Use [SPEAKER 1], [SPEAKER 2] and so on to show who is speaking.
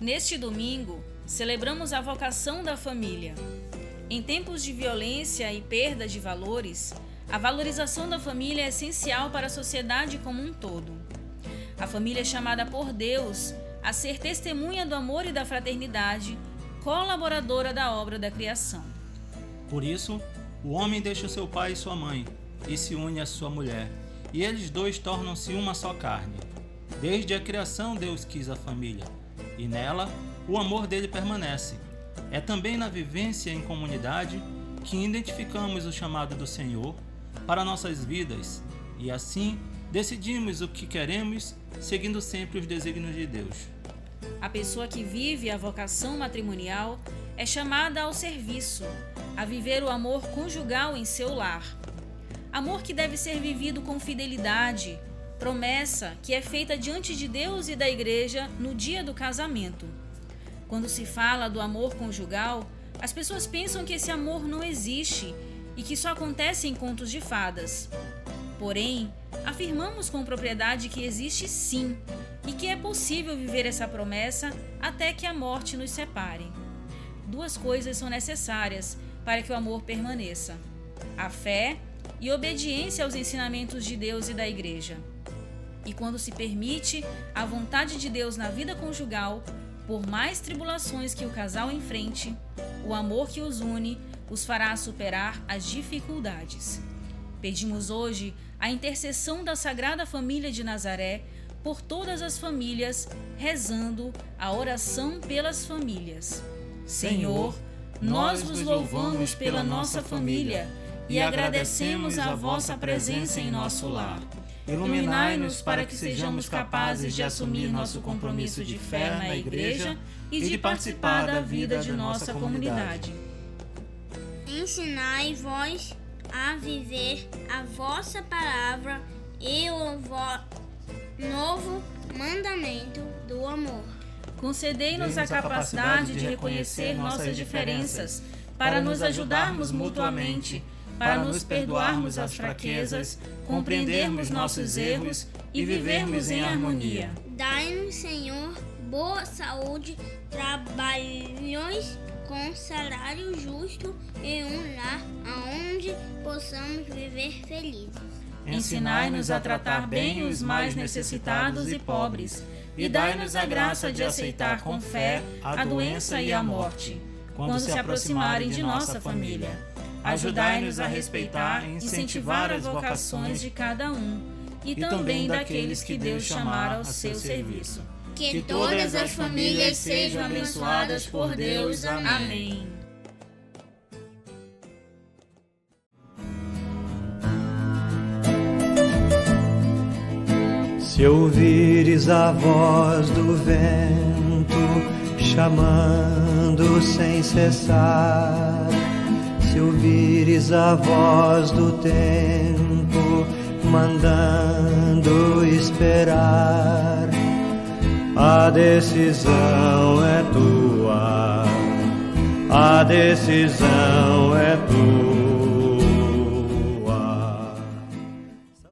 [SPEAKER 1] Neste domingo, celebramos a vocação da família. Em tempos de violência e perda de valores, a valorização da família é essencial para a sociedade como um todo. A família é chamada por Deus a ser testemunha do amor e da fraternidade, colaboradora da obra da criação.
[SPEAKER 2] Por isso, o homem deixa seu pai e sua mãe e se une à sua mulher, e eles dois tornam-se uma só carne. Desde a criação, Deus quis a família, e nela o amor dele permanece. É também na vivência em comunidade que identificamos o chamado do Senhor para nossas vidas e assim decidimos o que queremos, seguindo sempre os desígnios de Deus.
[SPEAKER 1] A pessoa que vive a vocação matrimonial é chamada ao serviço, a viver o amor conjugal em seu lar. Amor que deve ser vivido com fidelidade, promessa que é feita diante de Deus e da igreja no dia do casamento. Quando se fala do amor conjugal, as pessoas pensam que esse amor não existe e que só acontece em contos de fadas. Porém, afirmamos com propriedade que existe sim e que é possível viver essa promessa até que a morte nos separe. Duas coisas são necessárias para que o amor permaneça: a fé e obediência aos ensinamentos de Deus e da Igreja. E quando se permite a vontade de Deus na vida conjugal, por mais tribulações que o casal enfrente, o amor que os une os fará superar as dificuldades. Pedimos hoje a intercessão da Sagrada Família de Nazaré por todas as famílias, rezando a oração pelas famílias. Senhor, nós vos louvamos pela nossa família e agradecemos a vossa presença em nosso lar. Iluminai-nos para que sejamos capazes de assumir nosso compromisso de fé na Igreja e de participar da vida de nossa comunidade.
[SPEAKER 3] Ensinai vós a viver a vossa palavra e o novo mandamento do amor.
[SPEAKER 1] Concedei-nos a capacidade de reconhecer nossas diferenças para nos ajudarmos mutuamente para nos perdoarmos as fraquezas, compreendermos nossos erros e vivermos em harmonia.
[SPEAKER 3] Dai-nos, Senhor, boa saúde, trabalhos com salário justo e um lar onde possamos viver felizes.
[SPEAKER 1] Ensinai-nos a tratar bem os mais necessitados e pobres, e dai-nos a graça de aceitar com fé a doença e a morte, quando se aproximarem de nossa família Ajudai-nos a respeitar e incentivar as vocações de cada um e também daqueles que Deus chamar ao seu serviço.
[SPEAKER 3] Que todas as famílias sejam abençoadas por Deus. Amém.
[SPEAKER 4] Se ouvires a voz do vento chamando sem cessar a voz do tempo mandando esperar, a decisão é tua, a decisão é tua.